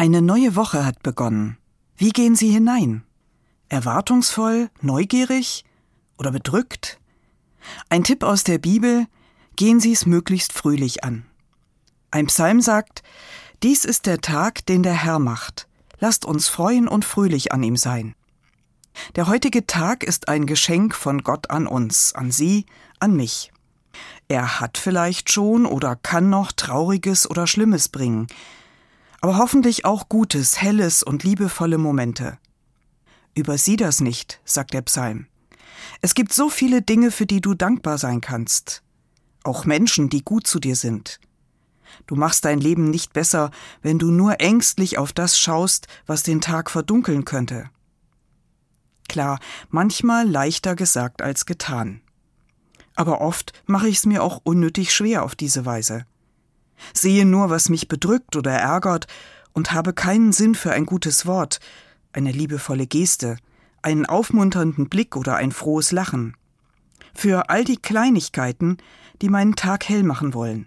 Eine neue Woche hat begonnen. Wie gehen Sie hinein? Erwartungsvoll, neugierig oder bedrückt? Ein Tipp aus der Bibel, gehen Sie es möglichst fröhlich an. Ein Psalm sagt, dies ist der Tag, den der Herr macht. Lasst uns freuen und fröhlich an ihm sein. Der heutige Tag ist ein Geschenk von Gott an uns, an Sie, an mich. Er hat vielleicht schon oder kann noch Trauriges oder Schlimmes bringen, aber hoffentlich auch Gutes, Helles und liebevolle Momente. Übersieh das nicht, sagt der Psalm. Es gibt so viele Dinge, für die du dankbar sein kannst. Auch Menschen, die gut zu dir sind. Du machst dein Leben nicht besser, wenn du nur ängstlich auf das schaust, was den Tag verdunkeln könnte. Klar, manchmal leichter gesagt als getan. Aber oft mache ich es mir auch unnötig schwer auf diese Weise sehe nur, was mich bedrückt oder ärgert und habe keinen Sinn für ein gutes Wort, eine liebevolle Geste, einen aufmunternden Blick oder ein frohes Lachen. Für all die Kleinigkeiten, die meinen Tag hell machen wollen.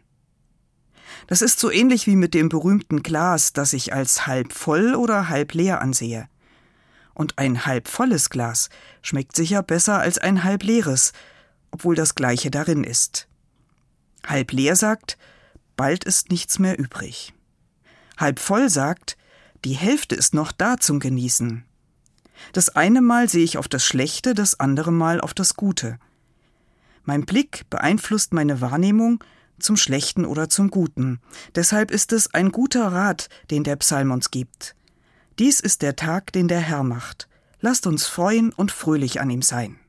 Das ist so ähnlich wie mit dem berühmten Glas, das ich als halb voll oder halb leer ansehe. Und ein halb volles Glas schmeckt sicher besser als ein halb leeres, obwohl das gleiche darin ist. Halb leer sagt, bald ist nichts mehr übrig. Halb voll sagt, die Hälfte ist noch da zum Genießen. Das eine Mal sehe ich auf das Schlechte, das andere Mal auf das Gute. Mein Blick beeinflusst meine Wahrnehmung zum Schlechten oder zum Guten. Deshalb ist es ein guter Rat, den der Psalm uns gibt. Dies ist der Tag, den der Herr macht. Lasst uns freuen und fröhlich an ihm sein.